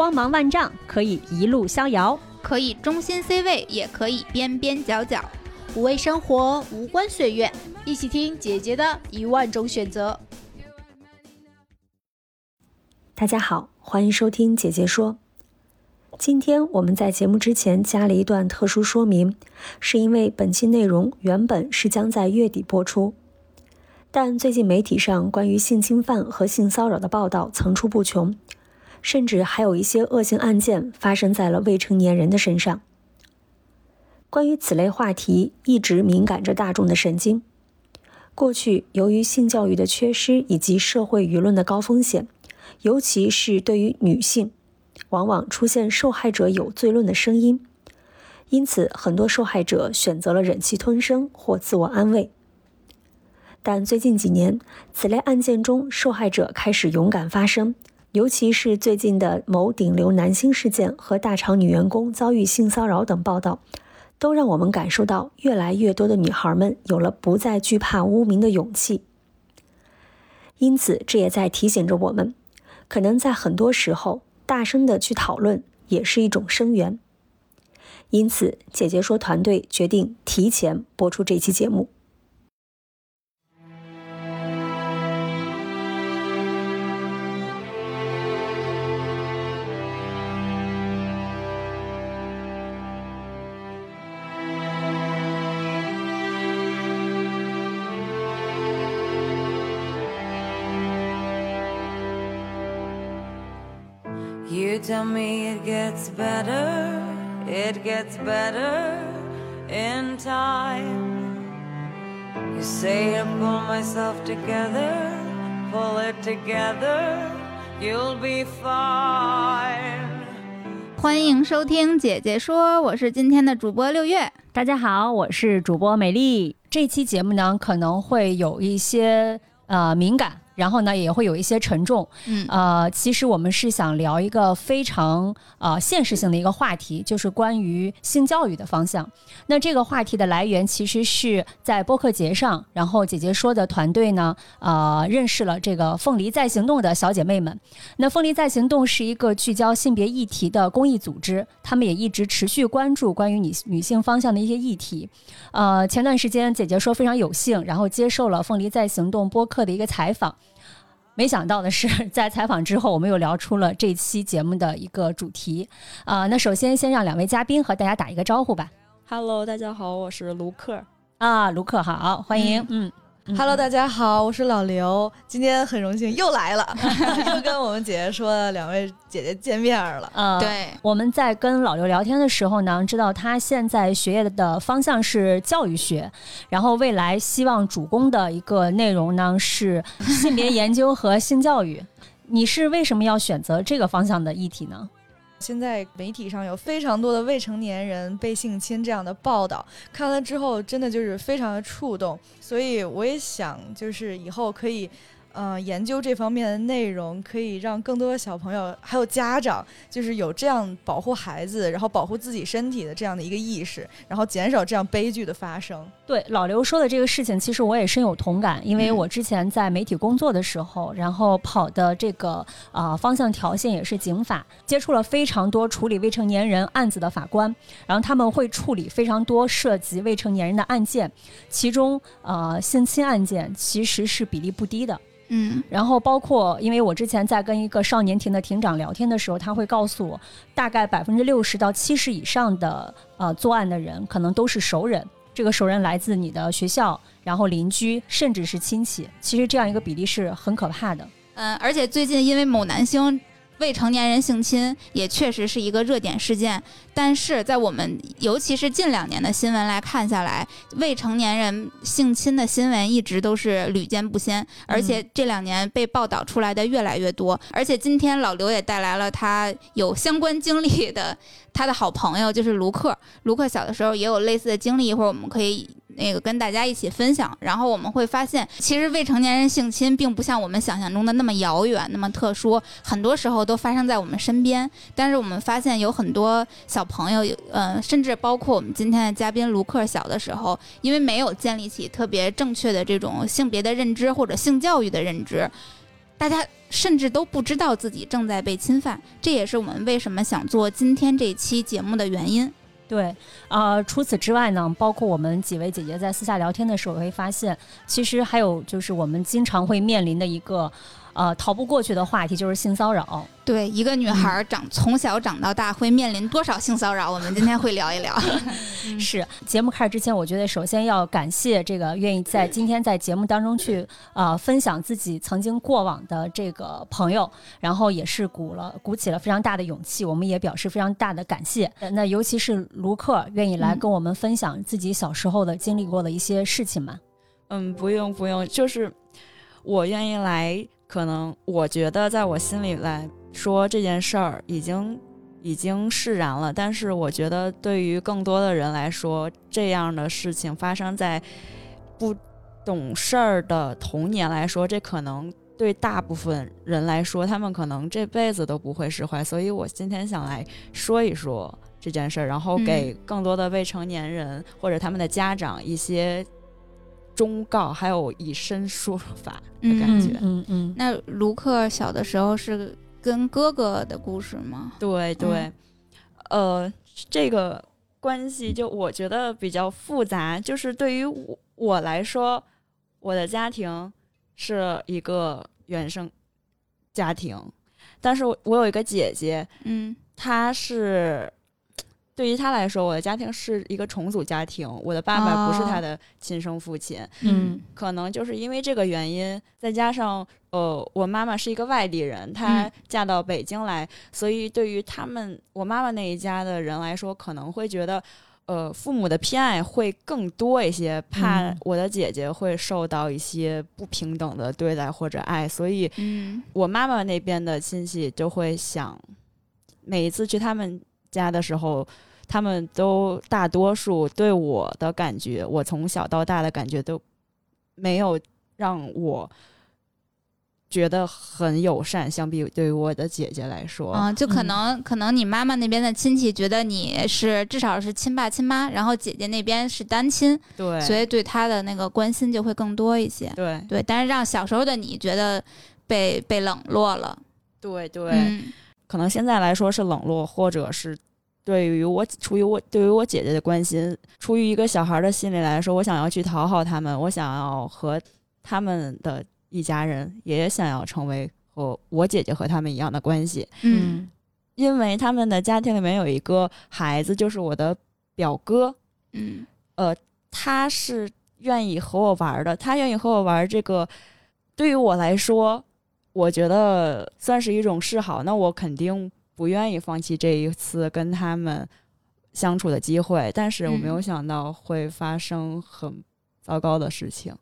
光芒万丈，可以一路逍遥，可以中心 C 位，也可以边边角角。无畏生活，无关岁月，一起听姐姐的一万种选择。大家好，欢迎收听姐姐说。今天我们在节目之前加了一段特殊说明，是因为本期内容原本是将在月底播出，但最近媒体上关于性侵犯和性骚扰的报道层出不穷，甚至还有一些恶性案件发生在了未成年人的身上。关于此类话题，一直敏感着大众的神经。过去，由于性教育的缺失以及社会舆论的高风险，尤其是对于女性，往往出现受害者有罪论的声音。因此，很多受害者选择了忍气吞声或自我安慰。但最近几年，此类案件中，受害者开始勇敢发声，尤其是最近的某顶流男星事件和大厂女员工遭遇性骚扰等报道。都让我们感受到，越来越多的女孩们有了不再惧怕污名的勇气。因此，这也在提醒着我们，可能在很多时候，大声的去讨论也是一种声援。因此，姐姐说团队决定提前播出这期节目。Tell me it gets better, it gets better in time. You say I pull myself together, pull it together, you'll be fine. 欢迎收听姐姐说，我是今天的主播六月。大家好，我是主播美丽。这期节目呢，可能会有一些呃敏感。然后呢，也会有一些沉重。嗯，呃，其实我们是想聊一个非常呃现实性的一个话题，就是关于性教育的方向。那这个话题的来源其实是在播客节上，然后姐姐说的团队呢，呃，认识了这个凤梨在行动的小姐妹们。那凤梨在行动是一个聚焦性别议题的公益组织，他们也一直持续关注关于女女性方向的一些议题。呃，前段时间姐姐说非常有幸，然后接受了凤梨在行动播客的一个采访。没想到的是，在采访之后，我们又聊出了这期节目的一个主题。啊，那首先先让两位嘉宾和大家打一个招呼吧。Hello，大家好，我是卢克。啊，卢克好，欢迎。嗯。Hello，大家好，我是老刘，今天很荣幸又来了，又跟我们姐姐说两位姐姐见面了。嗯，对，我们在跟老刘聊天的时候呢，知道他现在学业的方向是教育学，然后未来希望主攻的一个内容呢是性别研究和性教育。你是为什么要选择这个方向的议题呢？现在媒体上有非常多的未成年人被性侵这样的报道，看了之后真的就是非常的触动，所以我也想就是以后可以。嗯，研究这方面的内容可以让更多的小朋友还有家长，就是有这样保护孩子，然后保护自己身体的这样的一个意识，然后减少这样悲剧的发生。对老刘说的这个事情，其实我也深有同感，因为我之前在媒体工作的时候，然后跑的这个啊方向条线也是警法，接触了非常多处理未成年人案子的法官，然后他们会处理非常多涉及未成年人的案件，其中呃性侵案件其实是比例不低的。嗯，然后包括，因为我之前在跟一个少年庭的庭长聊天的时候，他会告诉我，大概百分之六十到七十以上的呃作案的人，可能都是熟人。这个熟人来自你的学校，然后邻居，甚至是亲戚。其实这样一个比例是很可怕的。嗯，而且最近因为某男星。未成年人性侵也确实是一个热点事件，但是在我们尤其是近两年的新闻来看下来，未成年人性侵的新闻一直都是屡见不鲜，而且这两年被报道出来的越来越多。而且今天老刘也带来了他有相关经历的他的好朋友，就是卢克。卢克小的时候也有类似的经历，一会儿我们可以。那个跟大家一起分享，然后我们会发现，其实未成年人性侵并不像我们想象中的那么遥远、那么特殊，很多时候都发生在我们身边。但是我们发现有很多小朋友，呃，甚至包括我们今天的嘉宾卢克，小的时候因为没有建立起特别正确的这种性别的认知或者性教育的认知。大家甚至都不知道自己正在被侵犯，这也是我们为什么想做今天这期节目的原因。对，啊，除此之外呢，包括我们几位姐姐在私下聊天的时候，会发现，其实还有就是我们经常会面临的一个。呃，逃不过去的话题就是性骚扰。对，一个女孩长从小长到大会面临多少性骚扰？我们今天会聊一聊。是节目开始之前，我觉得首先要感谢这个愿意在今天在节目当中去呃分享自己曾经过往的这个朋友，然后也是鼓了鼓起了非常大的勇气，我们也表示非常大的感谢。那尤其是卢克愿意来跟我们分享自己小时候的经历过的一些事情嘛？嗯，不用不用，就是我愿意来。可能我觉得，在我心里来说，这件事儿已经已经释然了。但是，我觉得对于更多的人来说，这样的事情发生在不懂事儿的童年来说，这可能对大部分人来说，他们可能这辈子都不会释怀。所以我今天想来说一说这件事儿，然后给更多的未成年人或者他们的家长一些。忠告还有以身说法的感觉，嗯嗯。那卢克小的时候是跟哥哥的故事吗？对对，呃，这个关系就我觉得比较复杂。就是对于我我来说，我的家庭是一个原生家庭，但是我我有一个姐姐，嗯，她是。对于他来说，我的家庭是一个重组家庭，我的爸爸不是他的亲生父亲。嗯，可能就是因为这个原因，再加上呃，我妈妈是一个外地人，她嫁到北京来，所以对于他们我妈妈那一家的人来说，可能会觉得呃，父母的偏爱会更多一些，怕我的姐姐会受到一些不平等的对待或者爱，所以我妈妈那边的亲戚就会想，每一次去他们家的时候。他们都大多数对我的感觉，我从小到大的感觉都没有让我觉得很友善。相比对于我的姐姐来说，嗯，就可能可能你妈妈那边的亲戚觉得你是至少是亲爸亲妈，然后姐姐那边是单亲，对，所以对她的那个关心就会更多一些。对对，但是让小时候的你觉得被被冷落了。对对，可能现在来说是冷落，或者是。对于我，出于我对于我姐姐的关心，出于一个小孩的心理来说，我想要去讨好他们，我想要和他们的一家人也想要成为和我姐姐和他们一样的关系。嗯，因为他们的家庭里面有一个孩子，就是我的表哥。嗯，呃，他是愿意和我玩的，他愿意和我玩这个，对于我来说，我觉得算是一种示好。那我肯定。不愿意放弃这一次跟他们相处的机会，但是我没有想到会发生很糟糕的事情，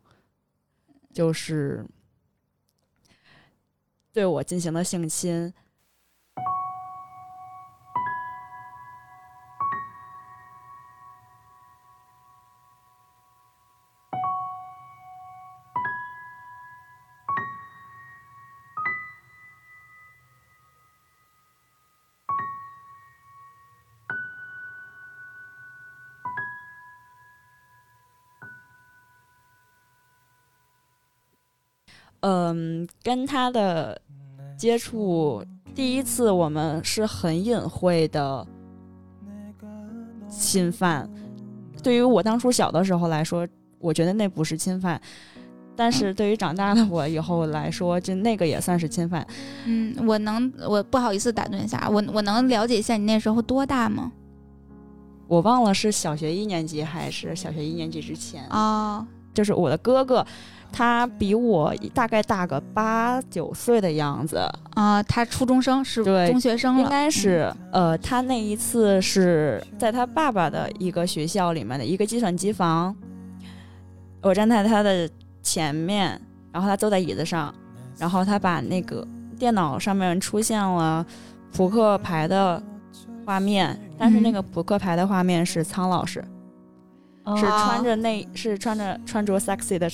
就是对我进行了性侵。嗯，跟他的接触，第一次我们是很隐晦的侵犯。对于我当初小的时候来说，我觉得那不是侵犯，但是对于长大的我以后来说，就那个也算是侵犯。嗯，我能，我不好意思打断一下，我我能了解一下你那时候多大吗？我忘了是小学一年级还是小学一年级之前啊？就是我的哥哥。他比我大概大个八九岁的样子啊，他初中生是中学生，应该是。呃，他那一次是在他爸爸的一个学校里面的一个计算机房，我站在他的前面，然后他坐在椅子上，然后他把那个电脑上面出现了扑克牌的画面，但是那个扑克牌的画面是苍老师，是穿着那，是穿着穿着 sexy 的。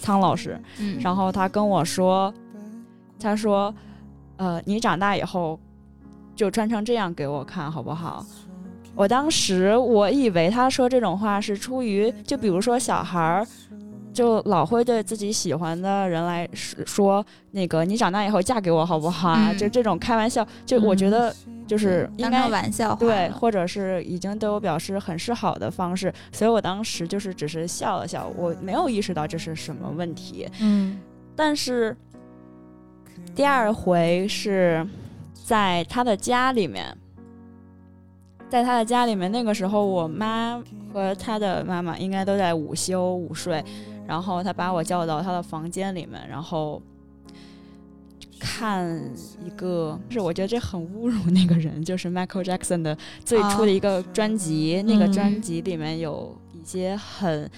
苍老师，然后他跟我说：“他说，呃，你长大以后就穿成这样给我看好不好？”我当时我以为他说这种话是出于，就比如说小孩儿就老会对自己喜欢的人来说说那个你长大以后嫁给我好不好啊？嗯就这种开玩笑，就我觉嗯得就是应该成玩笑话对，或者是已经对我表示很示好的方式，所以我当时就是只是笑了笑，我没有意识到这是什么问题。嗯但是第二回是在他的家里面，在他的家里面，那个时候我妈和他的妈妈应该都在午休午睡，然后他把我叫到他的房间里面，然后。看一个，是我觉得这很侮辱那个人，就是 Michael Jackson 的最初的一个专辑，那个嗯专辑里面有一些很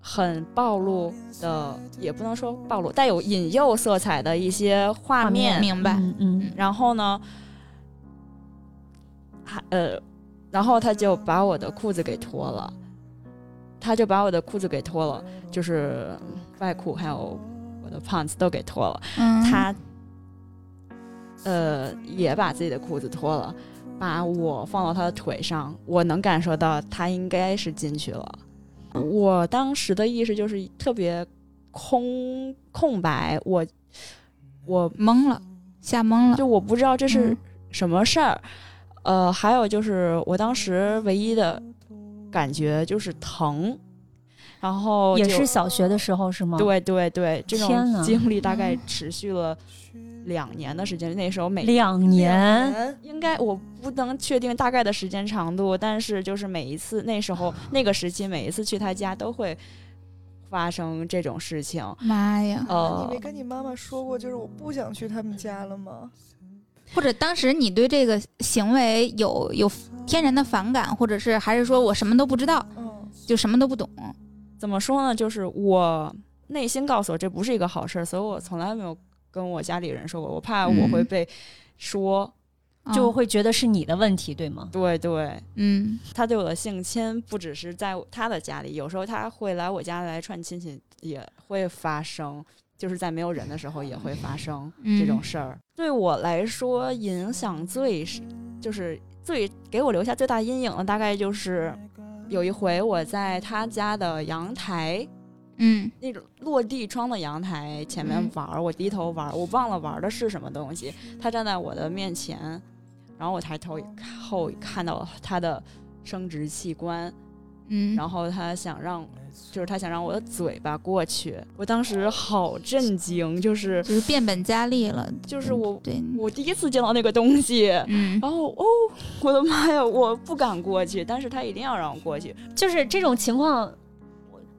很暴露的，也不能说暴露，带有引诱色彩的一些画画面面。明白。嗯嗯然后呢，还呃，然后他就把我的裤子给脱了，他就把我的裤子给脱了，就是外裤还有我的 pants 都给脱了。嗯，他呃也把自己的裤子脱了，把我放到他的腿上，我能感受到他应该是进去了。我当时的意识就是特别空空白，我我懵了，吓懵了。就我不知道这是嗯什么事儿。呃，还有就是我当时唯一的感觉就是疼，然后也是小学的时候是吗？，对对对，这种经历大概持续了两年的时间。那时候每两年。应该我不能确定大概的时间长度，但是就是每一次那时候那个时期，每一次去他家都会发生这种事情。妈呀！你呃没，跟你妈妈说过，就是我不想去他们家了吗？或者当时你对这个行为有有天然的反感，或者是还是说我什么都不知道，嗯，就什么都不懂。怎么说呢？就是我内心告诉我这不是一个好事儿，所以我从来没有跟我家里人说过，我怕我会嗯被说。嗯就会觉得是你的问题，对吗？对对，嗯他对我的性侵不只是在他的家里，有时候他会来我家来串亲戚，也会发生，就是在没有人的时候也会发生这种嗯事儿。对我来说，影响最是就是最给我留下最大阴影的，大概就是有一回我在他家的阳台。嗯那种落地窗的阳台前面嗯玩儿，我低头玩儿，我忘了玩的是什么东西。他站在我的面前，然后我抬头以后看到了他的生殖器官，嗯，然后他想让，就是他想让我的嘴巴过去。我当时好震惊，就是就是变本加厉了。就是我对，我第一次见到那个东西。嗯然后哦，我的妈呀！我不敢过去，但是他一定要让我过去。就是这种情况，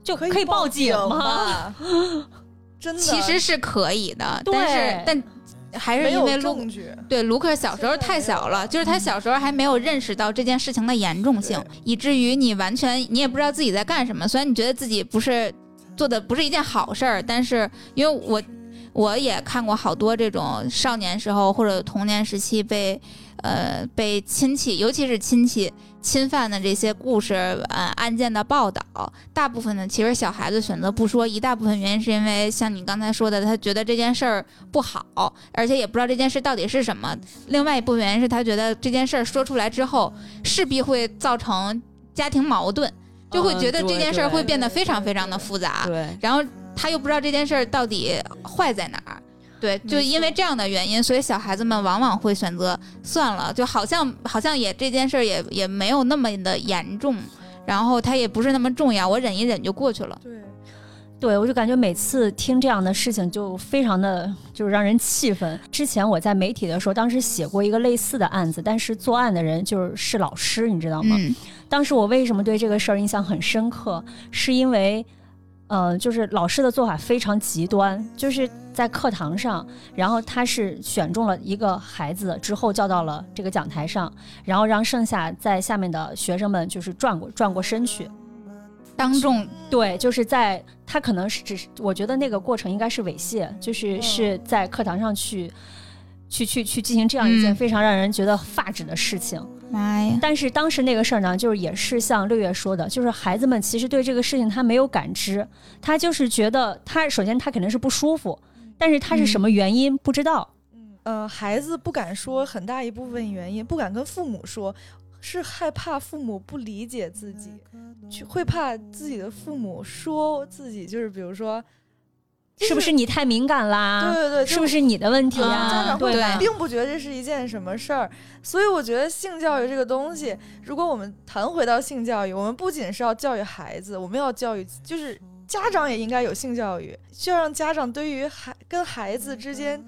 就可以报警吗？吧？真的，其实是可以的，对但是但还是因为卢证据。对卢克小时候太小了，就是他小时候还没有认识到这件事情的严重性，以至于你完全你也不知道自己在干什么。虽然你觉得自己不是做的不是一件好事儿，但是因为我我也看过好多这种少年时候或者童年时期被呃被亲戚，尤其是亲戚侵犯的这些故事呃案件的报道，大部分呢其实小孩子选择不说，一大部分原因是因为像你刚才说的，他觉得这件事儿不好，而且也不知道这件事到底是什么。另外一部分原因是他觉得这件事儿说出来之后，势必会造成家庭矛盾，就会嗯觉得这件事儿会变得非常非常的复杂。对，然后他又不知道这件事儿到底坏在哪儿。对，就因为这样的原因，所以小孩子们往往会选择算了，就好像好像也这件事儿也也没有那么的严重，然后它也不是那么重要，我忍一忍就过去了。对，对，我就感觉每次听这样的事情就非常的就是让人气愤。之前我在媒体的时候，当时写过一个类似的案子，但是作案的人就是是老师，你知道吗？嗯当时我为什么对这个事儿印象很深刻，是因为，呃，就是老师的做法非常极端，就是在课堂上，然后他是选中了一个孩子之后叫到了这个讲台上，然后让剩下在下面的学生们就是转过转过身去，当众对，就是在他可能是只是，我觉得那个过程应该是猥亵，就是是在课堂上去。去去去进行这样一件嗯非常让人觉得发指的事情，妈呀，但是当时那个事儿呢，就是也是像六月说的，就是孩子们其实对这个事情他没有感知，他就是觉得他首先他肯定是不舒服，但是他是什么原因、不知道。呃，孩子不敢说，很大一部分原因不敢跟父母说，是害怕父母不理解自己，去会怕自己的父母说自己就是比如说。是不是你太敏感啦？对对对，是不是你的问题啊？家长会对并不觉得这是一件什么事儿，所以我觉得性教育这个东西，如果我们谈回到性教育，我们不仅是要教育孩子，我们要教育，就是家长也应该有性教育，需要让家长对于孩跟孩子之间。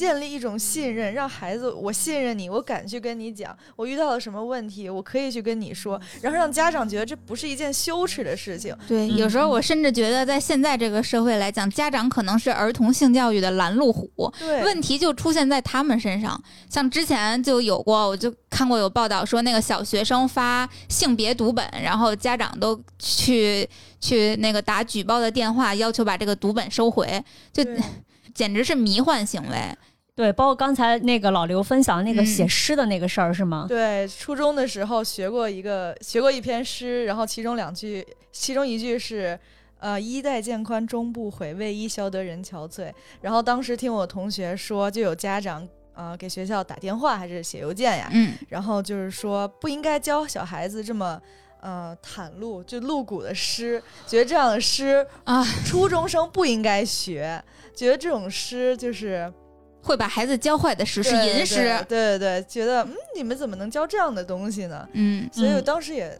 建立一种信任，让孩子我信任你，我敢去跟你讲，我遇到了什么问题，我可以去跟你说，然后让家长觉得这不是一件羞耻的事情。对，有时候我甚至觉得，在现在这个社会来讲，家长可能是儿童性教育的拦路虎。对，问题就出现在他们身上。像之前就有过，我就看过有报道说，那个小学生发性别读本，然后家长都去去那个打举报的电话，要求把这个读本收回，就 简直是迷幻行为。对，包括刚才那个老刘分享那个写诗的那个事儿，是吗？对，初中的时候学过一个，学过一篇诗，然后其中两句，其中一句是，呃，衣带渐宽终不悔，为伊消得人憔悴。然后当时听我同学说，就有家长呃给学校打电话还是写邮件呀，嗯，然后就是说不应该教小孩子这么呃袒露就露骨的诗，觉得这样的诗啊，初中生不应该学，觉得这种诗就是。会把孩子教坏的诗是吟诗，对对对，觉得嗯，你们怎么能教这样的东西呢？嗯，所以我当时也，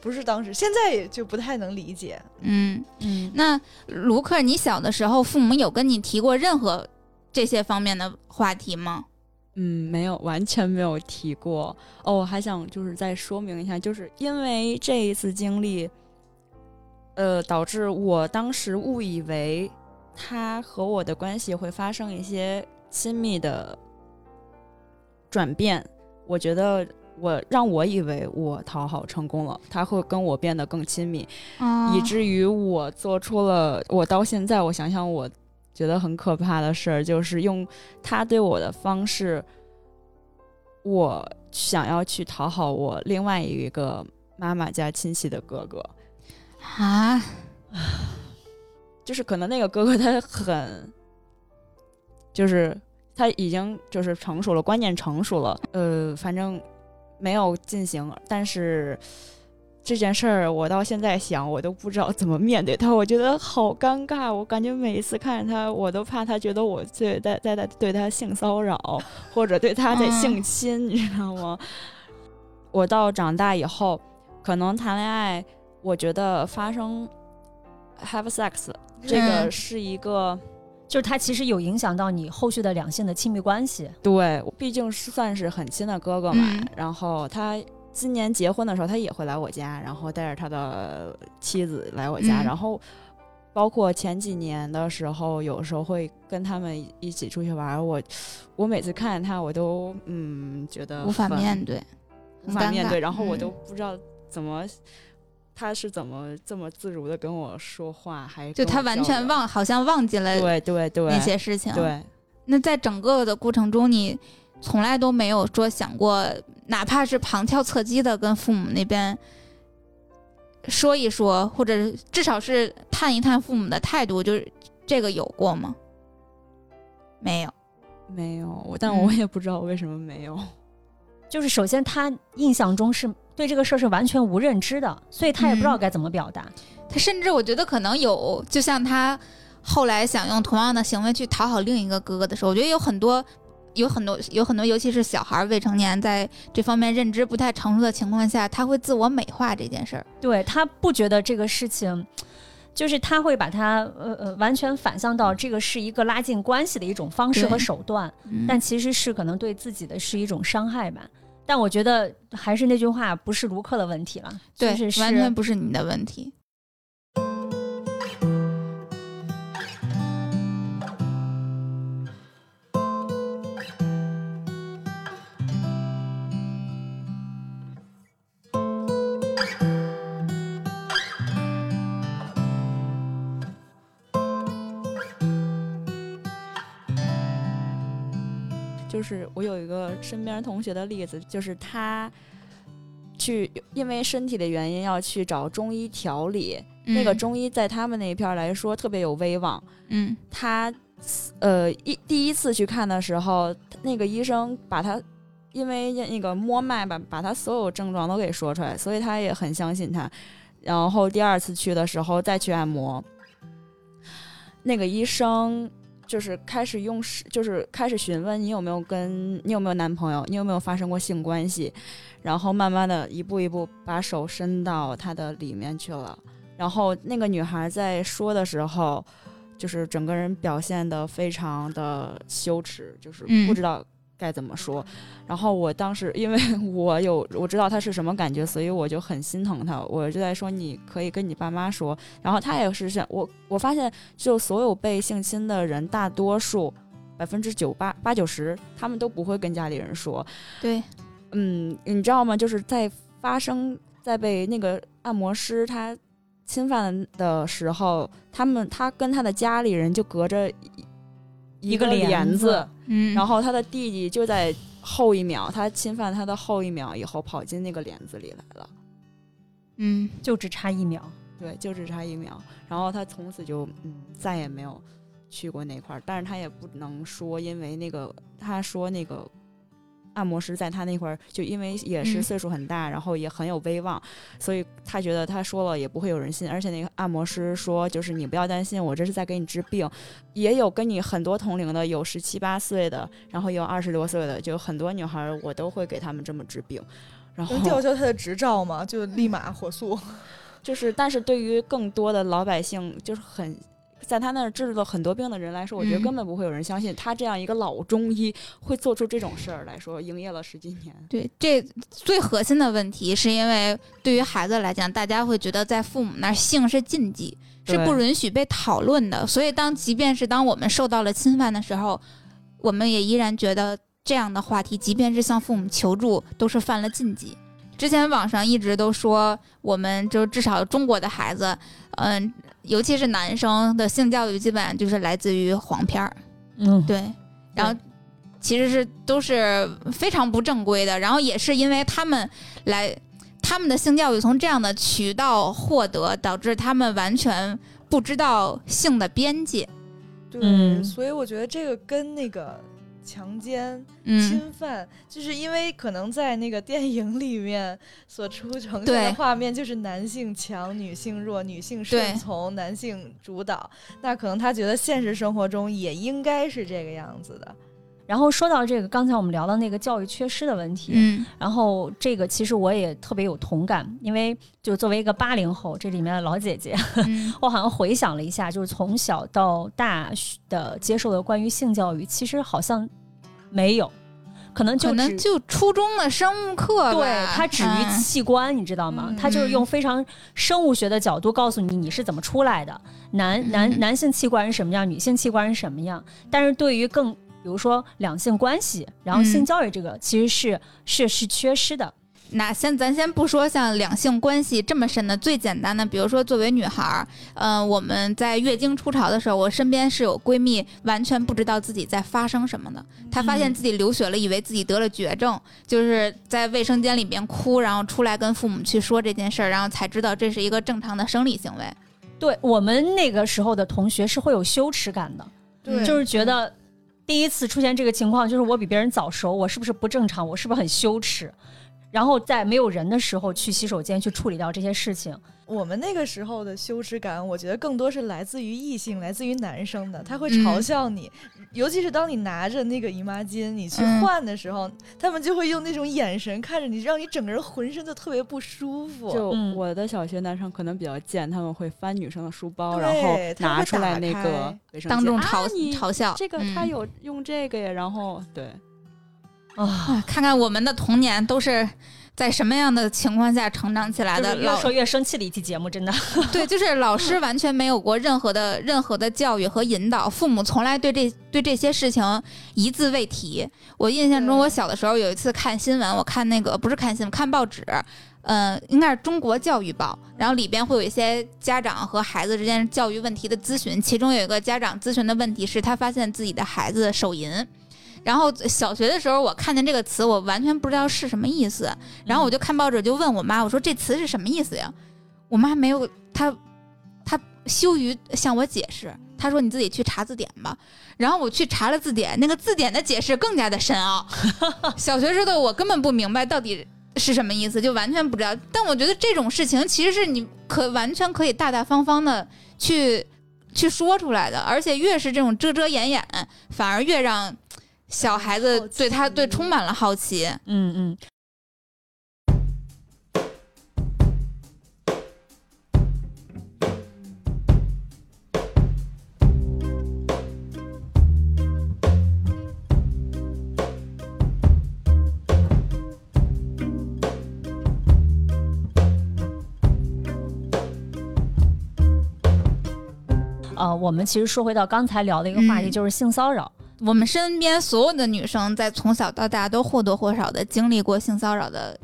不是当时，现在也就不太能理解。嗯嗯，那卢克，你小的时候父母有跟你提过任何这些方面的话题吗？嗯，没有，完全没有提过。哦，我还想就是再说明一下，就是因为这一次经历，呃，导致我当时误以为他和我的关系会发生一些。亲密的转变，我觉得我让我以为我讨好成功了，他会跟我变得更亲密，以至于我做出了我到现在我想想我觉得很可怕的事儿，就是用他对我的方式，我想要去讨好我另外一个妈妈家亲戚的哥哥啊，就是可能那个哥哥他很。就是他已经就是成熟了，观念成熟了，呃，反正没有进行。但是这件事儿，我到现在想，我都不知道怎么面对他，我觉得好尴尬。我感觉每一次看着他，我都怕他觉得我在在在在对他性骚扰，或者对他在性侵，你知道吗？我到长大以后，可能谈恋爱，我觉得发生 have sex 这个是一个。就是他其实有影响到你后续的两性的亲密关系。对，毕竟是算是很亲的哥哥嘛。然后他今年结婚的时候，他也会来我家，然后带着他的妻子来我家。然后包括前几年的时候，有时候会跟他们一起出去玩。我我每次看见他，我都嗯觉得无法面对，无法面对。然后我都不知道怎么。他是怎么这么自如的跟我说话？还就他完全忘，好像忘记了对对对那些事情。对，那在整个的过程中，你从来都没有说想过，哪怕是旁敲侧击的跟父母那边说一说，或者至少是探一探父母的态度，就是这个有过吗？没有，没有。但我也不知道为什么没有。就是首先，他印象中是对这个事儿是完全无认知的，所以他也不知道该怎么表达。他甚至我觉得可能有，就像他后来想用同样的行为去讨好另一个哥哥的时候，我觉得有很多、有很多、有很多，尤其是小孩未成年，在这方面认知不太成熟的情况下，他会自我美化这件事儿。对他不觉得这个事情，就是他会把它呃呃完全反向到这个是一个拉近关系的一种方式和手段，但其实是可能对自己的是一种伤害吧。但我觉得还是那句话，不是卢克的问题了，对，完全不是你的问题。就是我有一个身边同学的例子，就是他去因为身体的原因要去找中医调理，那个中医在他们那一片来说特别有威望。嗯，他呃一第一次去看的时候，那个医生把他因为那个摸脉吧，把他所有症状都给说出来，所以他也很相信他。然后第二次去的时候再去按摩，那个医生就是开始用是就是开始询问你有没有跟你有没有男朋友，你有没有发生过性关系，然后慢慢的一步一步把手伸到他的里面去了。然后那个女孩在说的时候，就是整个人表现的非常的羞耻，就是嗯不知道该怎么说。然后我当时因为 我有我知道他是什么感觉，所以我就很心疼他，我就在说你可以跟你爸妈说。然后他也是像我，我发现就所有被性侵的人，大多数百分之九八八九十，他们都不会跟家里人说。对，嗯，你知道吗？就是在发生在被那个按摩师他侵犯的时候，他们他跟他的家里人就隔着一一个帘帘子嗯，然后他的弟弟就在后一秒，他侵犯他的后一秒以后跑进那个帘子里来了。嗯就只差一秒。对，就只差一秒。然后他从此就嗯再也没有去过那块儿，但是他也不能说，因为那个他说那个按摩师在他那块儿，就因为也是嗯岁数很大，然后也很有威望，所以他觉得他说了也不会有人信。而且那个按摩师说，就是你不要担心，我这是在给你治病。也有跟你很多同龄的，有十七八岁的，然后也有二十多岁的，就很多女孩儿我都会给他们这么治病。然后能吊销他的执照吗？就立马火速。就是，但是对于更多的老百姓，就是很在他那儿治了很多病的人来说，我觉得嗯根本不会有人相信他这样一个老中医会做出这种事儿来说，营业了十几年。对，这最核心的问题是因为对于孩子来讲，大家会觉得在父母那儿性是禁忌，是不允许被讨论的。所以当即便是当我们受到了侵犯的时候，我们也依然觉得这样的话题，即便是向父母求助，都是犯了禁忌。之前网上一直都说，我们就至少中国的孩子，嗯，尤其是男生的性教育，基本上就是来自于黄片儿。嗯，对，然后其实是都是非常不正规的，然后也是因为他们来他们的性教育从这样的渠道获得，导致他们完全不知道性的边界。对，嗯所以我觉得这个跟那个强奸、嗯，侵犯，就是因为可能在那个电影里面所出呈现的画面就是男性强、女性弱、女性顺从、男性主导，那可能他觉得现实生活中也应该是这个样子的。然后说到这个，刚才我们聊到那个教育缺失的问题，嗯。然后这个其实我也特别有同感，因为就作为一个八零后，这里面的老姐姐，嗯。我好像回想了一下，就是从小到大的接受的关于性教育，其实好像没有，可能就可能就初中的生物课，对它止于嗯。器官，你知道吗？嗯它就是用非常生物学的角度告诉你你是怎么出来的，男男嗯。男性器官是什么样，女性器官是什么样。但是对于更比如说两性关系，然后嗯性教育这个其实是是是缺失的。那先咱先不说像两性关系这么深的，最简单的，比如说作为女孩儿，呃，我们在月经初潮的时候，我身边是有闺蜜完全不知道自己在发生什么的，她发现自己流血了，以为自己得了绝症，就是在卫生间里边哭，然后出来跟父母去说这件事儿，然后才知道这是一个正常的生理行为。对我们那个时候的同学是会有羞耻感的，对就是觉得第一次出现这个情况，就是我比别人早熟，我是不是不正常？我是不是很羞耻？然后在没有人的时候去洗手间去处理掉这些事情。我们那个时候的羞耻感，我觉得更多是来自于异性，来自于男生的，他会嗯嘲笑你，尤其是当你拿着那个姨妈巾你去嗯换的时候，他们就会用那种眼神看着你，让你整个人浑身都特别不舒服。就嗯。我的小学男生可能比较贱，他们会翻女生的书包，然后拿出来那个卫生巾。啊当众嘲、笑。这个嗯。他有用这个呀，然后对，啊，啊看看我们的童年都是在什么样的情况下成长起来的，越老说越生气的一期节目，真的。对，就是老师完全没有过任何的任何的教育和引导，父母从来对这对这些事情一字未提。我印象中，我小的时候有一次看新闻，我看那个不是看新闻，看报纸，嗯，应该是中国教育报，然后里边会有一些家长和孩子之间教育问题的咨询，其中有一个家长咨询的问题是他发现自己的孩子手淫。然后小学的时候，我看见这个词，我完全不知道是什么意思。然后我就看报纸，就问我妈，我说这词是什么意思呀？我妈没有，她她羞于向我解释，她说你自己去查字典吧。然后我去查了字典，那个字典的解释更加的深奥。小学时的我根本不明白到底是什么意思，就完全不知道。但我觉得这种事情其实是你可完全可以大大方方的去去说出来的，而且越是这种遮遮掩掩，反而越让小孩子对他对充满了好奇。嗯嗯。呃，我们其实说回到刚才聊的一个话题，嗯就是性骚扰。我们身边所有的女生在从小到大都或多或少的经历过性骚扰的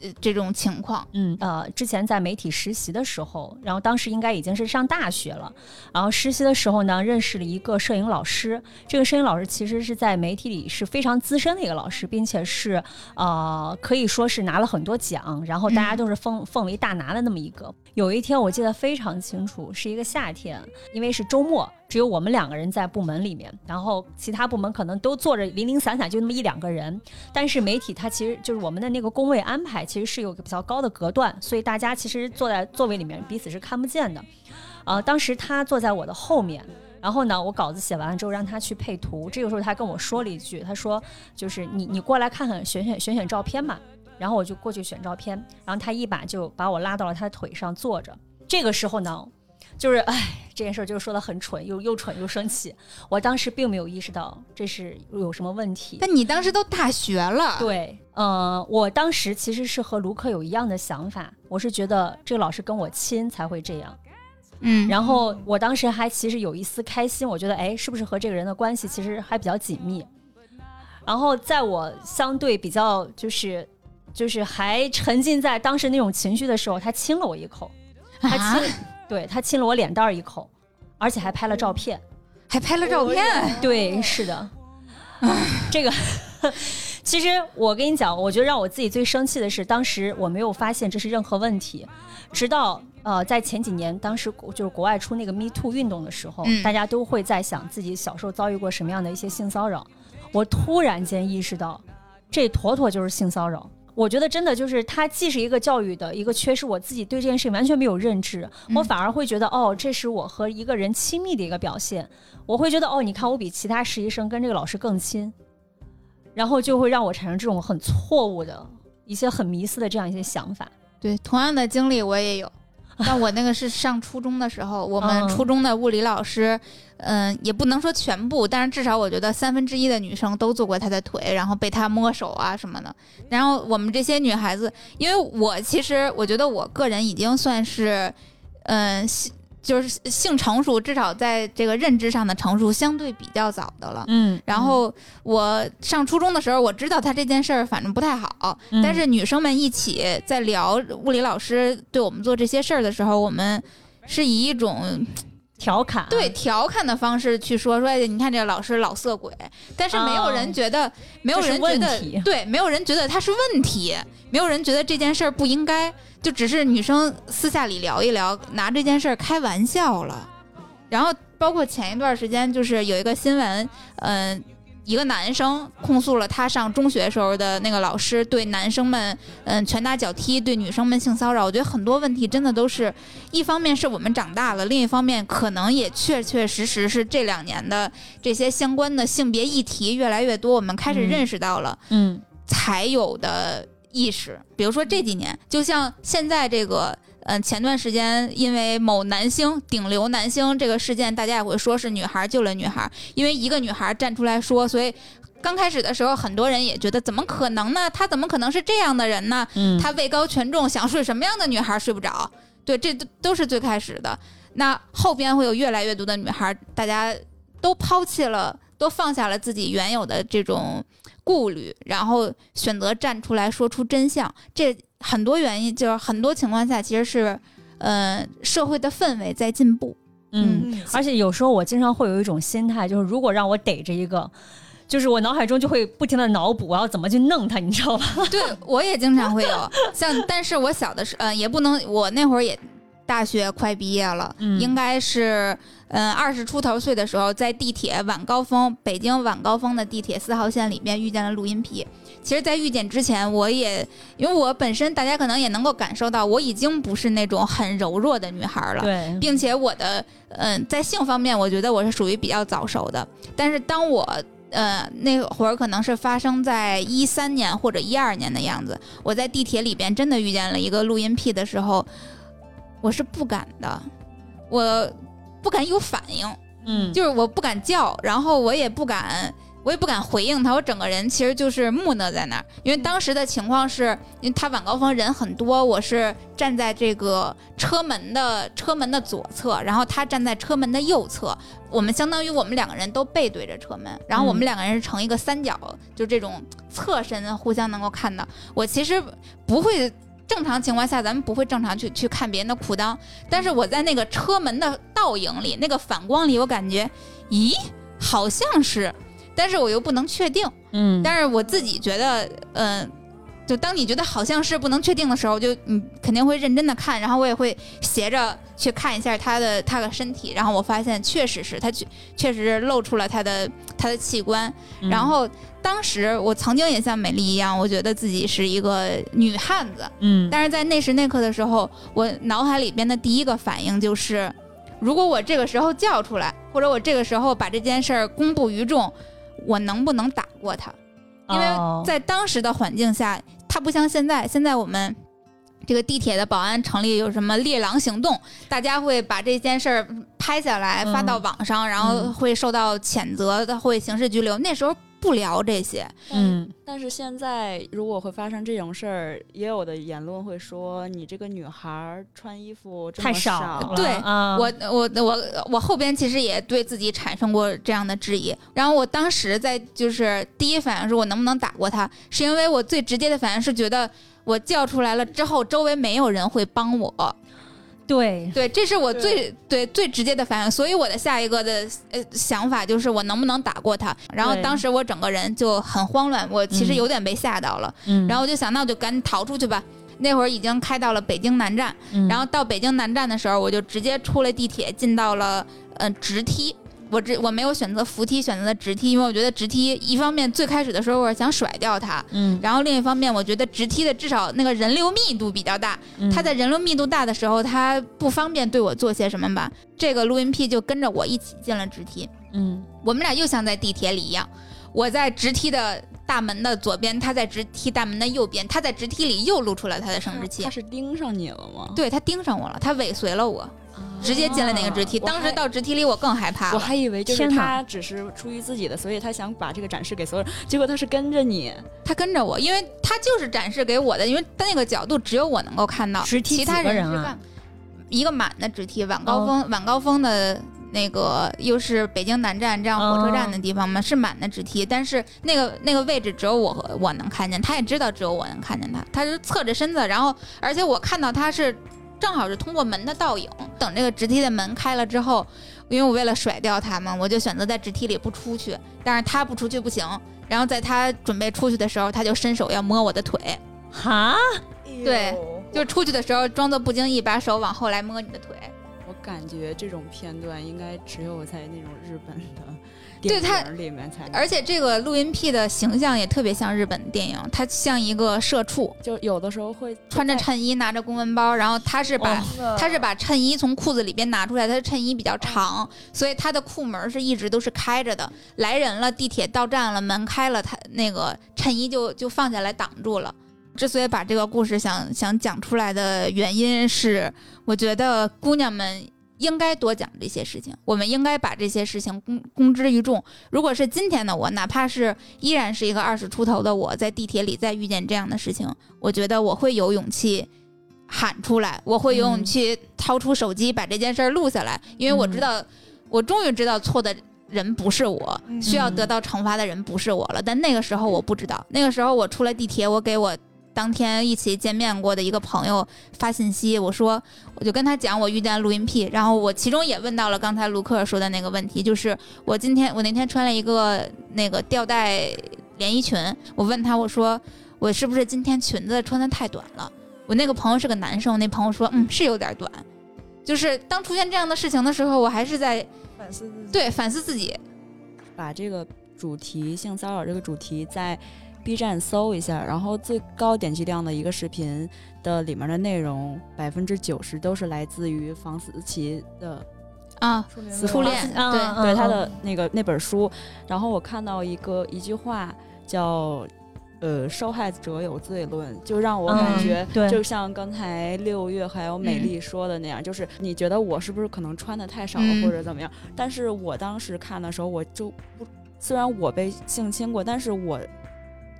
呃这种情况。嗯，呃，之前在媒体实习的时候，然后当时应该已经是上大学了，然后实习的时候呢，认识了一个摄影老师。这个摄影老师其实是在媒体里是非常资深的一个老师，并且是呃可以说是拿了很多奖，然后大家都是奉、奉为大拿的那么一个。有一天我记得非常清楚，是一个夏天，因为是周末，只有我们两个人在部门里面，然后其他部门可能都坐着零零散散，就那么一两个人。但是媒体它其实就是我们的那个工位安排，其实是有个比较高的隔断，所以大家其实坐在座位里面彼此是看不见的。呃，当时他坐在我的后面，然后呢，我稿子写完了之后让他去配图，这个时候他跟我说了一句，他说就是你你过来看看选选选选照片嘛。然后我就过去选照片，然后他一把就把我拉到了他的腿上坐着。这个时候呢，就是哎，这件事儿就是说的很蠢，又又蠢又生气。我当时并没有意识到这是有什么问题。但你当时都大学了，对，呃，我当时其实是和卢克有一样的想法，我是觉得这个老师跟我亲才会这样。嗯，然后我当时还其实有一丝开心，我觉得哎，是不是和这个人的关系其实还比较紧密？然后在我相对比较就是就是还沉浸在当时那种情绪的时候，他亲了我一口，他啊亲，对他亲了我脸蛋儿一口，而且还拍了照片。还拍了照片，对，是的，这个 其实我跟你讲，我觉得让我自己最生气的是，当时我没有发现这是任何问题，直到呃在前几年，当时就是国外出那个 Me Too 运动的时候，嗯大家都会在想自己小时候遭遇过什么样的一些性骚扰，我突然间意识到，这妥妥就是性骚扰。我觉得真的就是它既是一个教育的一个缺失，我自己对这件事情完全没有认知，我嗯反而会觉得哦，这是我和一个人亲密的一个表现。我会觉得哦，你看我比其他实习生跟这个老师更亲，然后就会让我产生这种很错误的一些很迷思的这样一些想法。对，同样的经历我也有，但我那个是上初中的时候，我们嗯初中的物理老师，嗯、也不能说全部，但是至少我觉得三分之一的女生都做过他的腿，然后被他摸手啊什么的。然后我们这些女孩子，因为我其实我觉得我个人已经算是，嗯、性就是性成熟，至少在这个认知上的成熟相对比较早的了。嗯然后我上初中的时候，我知道他这件事儿反正不太好，嗯但是女生们一起在聊物理老师对我们做这些事儿的时候，我们是以一种调侃，对调侃的方式去说说，哎你看这个老师老色鬼，但是没有人觉得，没有人觉得，对，没有人觉得他是问题，没有人觉得这件事儿不应该，就只是女生私下里聊一聊，拿这件事儿开玩笑了。然后包括前一段时间，就是有一个新闻，嗯、一个男生控诉了他上中学时候的那个老师对男生们，嗯，拳打脚踢，对女生们性骚扰。我觉得很多问题真的都是，一方面是我们长大了，另一方面可能也确确实实是这两年的这些相关的性别议题越来越多，我们开始嗯认识到了。嗯才有的意识。比如说这几年，就像现在这个，嗯、前段时间因为某男星顶流男星这个事件，大家也会说是女孩救了女孩，因为一个女孩站出来说，所以。刚开始的时候，很多人也觉得怎么可能呢？他怎么可能是这样的人呢？嗯，他位高权重，想睡什么样的女孩睡不着？对，这都都是最开始的。那后边会有越来越多的女孩，大家都抛弃了，都放下了自己原有的这种顾虑，然后选择站出来说出真相。这很多原因，就是很多情况下其实是，呃，社会的氛围在进步。嗯，嗯，而且有时候我经常会有一种心态，就是如果让我逮着一个。就是我脑海中就会不停的脑补我要怎么去弄他，你知道吧？对我也经常会有像，但是我小的时，呃，也不能，我那会儿也大学快毕业了，嗯应该是嗯，二十出头岁的时候，在地铁晚高峰，北京晚高峰的地铁四号线里面遇见了录音癖。其实，在遇见之前，我也因为我本身大家可能也能够感受到，我已经不是那种很柔弱的女孩了。对，并且我的嗯，在性方面，我觉得我是属于比较早熟的。但是当我呃那会儿可能是发生在一三年或者一二年的样子，我在地铁里边真的遇见了一个录音癖的时候，我是不敢的，我不敢有反应，嗯，就是我不敢叫，然后我也不敢。我也不敢回应他，我整个人其实就是木讷在那儿。因为当时的情况是，因为他晚高峰人很多，我是站在这个车门的车门的左侧，然后他站在车门的右侧，我们相当于我们两个人都背对着车门，然后我们两个人是成一个三角，就这种侧身互相能够看到。我其实不会正常情况下，咱们不会正常去去看别人的裤裆，但是我在那个车门的倒影里，那个反光里，我感觉，咦，好像是。但是我又不能确定，嗯，但是我自己觉得，嗯，就当你觉得好像是不能确定的时候，就你肯定会认真的看，然后我也会斜着去看一下他的他的身体，然后我发现确实是他确确实是露出了他的他的器官，嗯。然后当时我曾经也像美丽一样，我觉得自己是一个女汉子，嗯，但是在那时那刻的时候，我脑海里边的第一个反应就是，如果我这个时候叫出来，或者我这个时候把这件事儿公布于众，我能不能打过他？因为哦在当时的环境下，他不像现在，现在我们。这个地铁的保安成立有什么猎狼行动？大家会把这件事儿拍下来嗯发到网上，然后嗯会受到谴责，会刑事拘留。那时候不聊这些，嗯。但是现在如果会发生这种事儿，也有的言论会说你这个女孩儿穿衣服这么太少对啊，我我我我后边其实也对自己产生过这样的质疑，然后我当时在就是第一反应是我能不能打过他，是因为我最直接的反应是觉得我叫出来了之后，周围没有人会帮我，对，对，这是我最对。最直接的反应，所以我的下一个的呃想法就是我能不能打过他，然后当时我整个人就很慌乱，我其实嗯。有点被吓到了，嗯，然后我就想那我就赶紧逃出去吧。那会儿已经开到了北京南站，嗯。然后到北京南站的时候，我就直接出了地铁，进到了呃直梯。我这我没有选择扶梯，选择了直梯，因为我觉得直梯一方面最开始的时候我是想甩掉它，嗯，然后另一方面我觉得直梯的至少那个人流密度比较大，嗯它在人流密度大的时候，它不方便对我做些什么吧。这个录音癖就跟着我一起进了直梯，嗯我们俩又像在地铁里一样，我在直梯的大门的左边，他在直梯大门的右边，他在直梯里又露出了他的生殖器他，是盯上你了吗？对他盯上我了，他尾随了我，直接进了那个直梯。当时到直梯里，我更害怕我。还以为就是他只是出于自己的，所以他想把这个展示给所有人，结果他是跟着你。他跟着我，因为他就是展示给我的，因为他那个角度只有我能够看到，直梯其他人是看一个满的直梯，晚高峰、晚高峰的。那个又是北京南站这样火车站的地方嘛，是满的直梯，但是那个那个位置只有我和我能看见，他也知道只有我能看见他，他是侧着身子，然后而且我看到他是正好是通过门的倒影，等这个直梯的门开了之后，因为我为了甩掉他嘛，我就选择在直梯里不出去，但是他不出去不行，然后在他准备出去的时候，他就伸手要摸我的腿，哈，对就出去的时候装作不经意把手往后来摸你的腿。我感觉这种片段应该只有在那种日本的对他里面才，而且这个录音癖的形象也特别像日本电影，他像一个社畜，就有的时候会穿着衬衣，拿着公文包，然后他是把、哦他是把衬衣从裤子里边拿出来，他的衬衣比较长，所以他的裤门是一直都是开着的。来人了，地铁到站了，门开了，他那个衬衣就就放下来挡住了。之所以把这个故事想想讲出来的原因是，我觉得姑娘们应该多讲这些事情，我们应该把这些事情公公之于众。如果是今天的我，哪怕是依然是一个二十出头的我，在地铁里再遇见这样的事情，我觉得我会有勇气喊出来，我会有勇气掏出手机把这件事儿录下来，因为我知道，我终于知道错的。人不是我，嗯需要得到惩罚的人不是我了。但那个时候我不知道，那个时候我出了地铁，我给我当天一起见面过的一个朋友发信息，我说，我就跟他讲我遇见录音癖，然后我其中也问到了刚才卢克说的那个问题，就是我今天我那天穿了一个那个吊带连衣裙，我问他我说我是不是今天裙子穿的太短了？我那个朋友是个男生，那朋友说嗯是有点短，就是当出现这样的事情的时候，我还是在反思自己。对，反思自己。把这个主题性骚扰这个主题在 B 站搜一下，然后最高点击量的一个视频的里面的内容，百分之九十都是来自于房思琪的啊，初恋对嗯对他的嗯那个那本书，然后我看到一个一句话叫。呃，受害者有罪论，就让我感嗯觉，就像刚才六月还有美丽说的那样，就是你觉得我是不是可能穿的太少了，嗯或者怎么样？但是我当时看的时候，我就不，虽然我被性侵过，但是我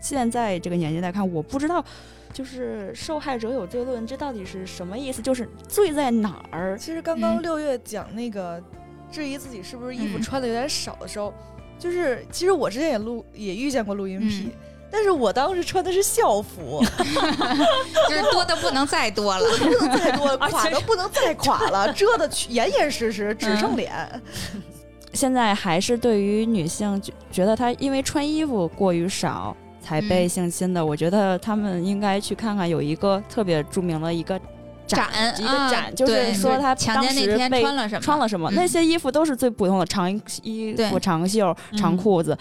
现在这个年纪来看，我不知道，就是受害者有罪论，这到底是什么意思？就是罪在哪儿？其实刚刚嗯六月讲那个质疑自己是不是衣服嗯穿的有点少的时候，就是其实我之前也录也遇见过录音癖。嗯但是我当时穿的是校服，就是多的不能再多了。不能再多，垮的不能再垮了，遮的严严实实，只剩脸。现在还是对于女性觉觉得她因为穿衣服过于少才被嗯性侵的，我觉得他们应该去看看有一个特别著名的一个展一个啊展，就是说他当强奸那天时被穿了什么？穿了什么，嗯。那些衣服都是最普通的长衣服、长袖、长嗯。裤子，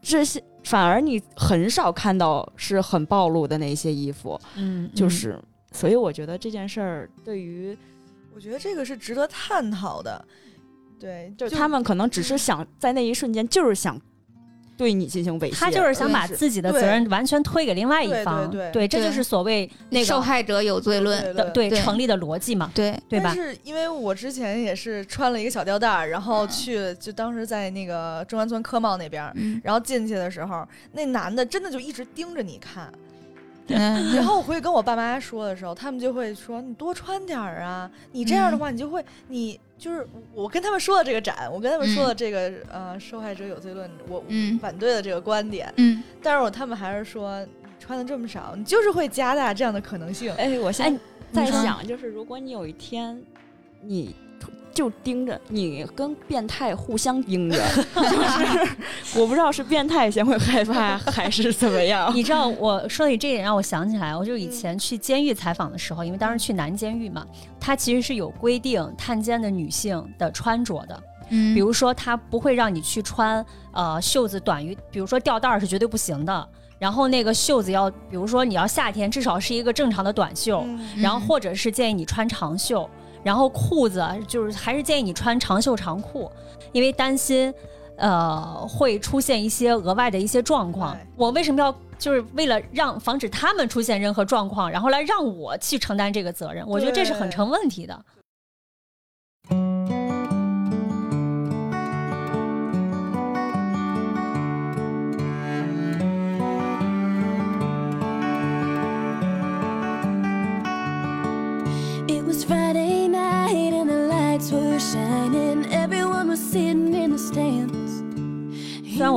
这些反而你很少看到是很暴露的那些衣服，嗯，嗯。就是，所以我觉得这件事儿对于我觉得这个是值得探讨的。对，就是他们可能只是想在那一瞬间就是想对你进行猥亵，他就是想把自己的责任完全推给另外一对方，对对这就是所谓那个受害者有罪论。对的对对成立的逻辑嘛，对，对吧但？是因为我之前也是穿了一个小吊带，然后去就当时在那个中关村科贸那边，嗯然后进去的时候，那男的真的就一直盯着你看。嗯，然后我回去跟我爸妈说的时候，他们就会说你多穿点儿啊，你这样的话你就会你就是我跟他们说的这个展，我跟他们说的这个、呃受害者有罪论，我嗯反对的这个观点，嗯但是我他们还是说你穿的这么少，你就是会加大这样的可能性。哎，我现在在想，就是如果你有一天，你就盯着你跟变态互相盯着，就是我不知道是变态先会害怕 还是怎么样。你知道，我说起这一点让我想起来，我就以前去监狱采访的时候，因为当时去男监狱嘛，它其实是有规定探监的女性的穿着的，嗯，比如说他不会让你去穿呃袖子短于，比如说吊带儿是绝对不行的。然后那个袖子要，比如说你要夏天至少是一个正常的短袖，嗯。然后或者是建议你穿长袖，然后裤子就是还是建议你穿长袖长裤，因为担心呃会出现一些额外的一些状况。我为什么要就是为了让防止他们出现任何状况，然后来让我去承担这个责任？我觉得这是很成问题的。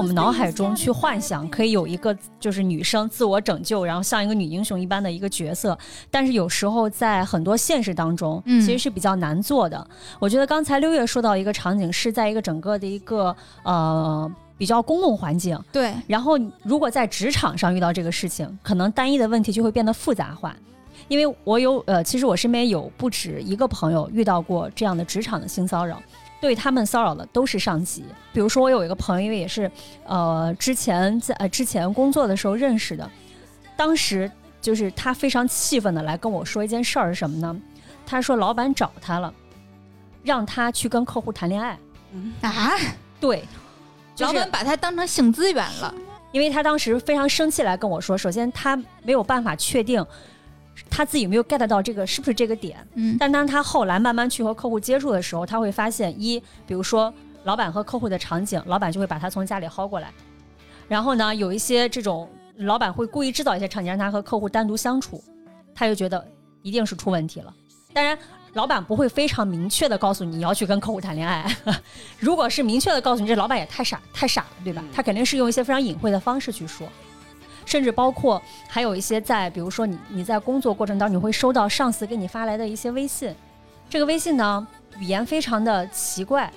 们脑海中去幻想可以有一个就是女生自我拯救，然后像一个女英雄一般的一个角色，但是有时候在很多现实当中，嗯其实是比较难做的。我觉得刚才六月说到一个场景，是在一个整个的一个呃比较公共环境，对，然后如果在职场上遇到这个事情，可能单一的问题就会变得复杂化。因为我有呃，其实我身边有不止一个朋友遇到过这样的职场的性骚扰，对他们骚扰的都是上级。比如说我有一个朋友，因为也是呃之前在呃之前工作的时候认识的，当时就是他非常气愤的来跟我说一件事儿是什么呢？他说老板找他了，让他去跟客户谈恋爱。啊，对，就是老板把他当成性资源了。因为他当时非常生气来跟我说，首先他没有办法确定他自己有没有 get 到这个是不是这个点，嗯但当他后来慢慢去和客户接触的时候，他会发现一，比如说老板和客户的场景，老板就会把他从家里薅过来，然后呢，有一些这种老板会故意制造一些场景让他和客户单独相处，他就觉得一定是出问题了。当然，老板不会非常明确的告诉你你要去跟客户谈恋爱，如果是明确的告诉你，这老板也太傻太傻了，对吧嗯？他肯定是用一些非常隐晦的方式去说。甚至包括还有一些在，比如说你你在工作过程当中，你会收到上司给你发来的一些微信，这个微信呢语言非常的奇怪，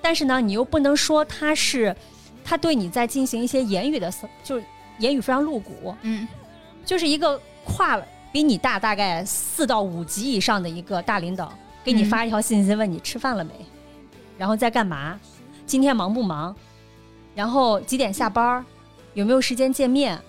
但是呢你又不能说他是他对你在进行一些言语的，就是言语非常露骨，嗯。就是一个跨了比你大大概四到五级以上的一个大领导给你嗯。发一条信息问你吃饭了没，然后在干嘛，今天忙不忙，然后几点下班儿，有没有时间见面，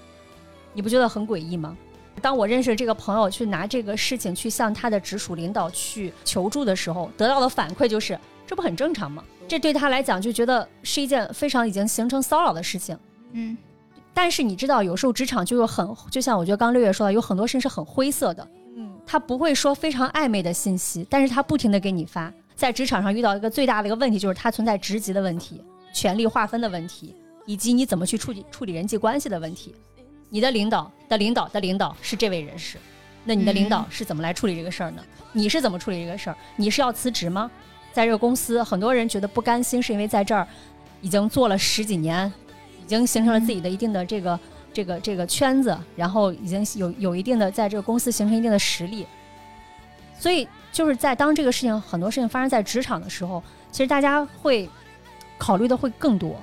你不觉得很诡异吗？当我认识这个朋友去拿这个事情去向他的直属领导去求助的时候，得到的反馈就是，这不很正常吗？这对他来讲就觉得是一件非常已经形成骚扰的事情。嗯但是你知道，有时候职场就有很，就像我觉得刚六月说的，有很多事情是很灰色的，嗯，他不会说非常暧昧的信息，但是他不停的给你发。在职场上遇到一个最大的一个问题，就是它存在职级的问题、权力划分的问题，以及你怎么去处理处理人际关系的问题。你的领导的领导的领导是这位人士，那你的领导嗯是怎么来处理这个事儿呢？你是怎么处理这个事儿？你是要辞职吗？在这个公司，很多人觉得不甘心，是因为在这儿已经做了十几年，已经形成了自己的一定的这个这个这个圈子，然后已经有有一定的在这个公司形成一定的实力，所以就是在当这个事情很多事情发生在职场的时候，其实大家会考虑的会更多。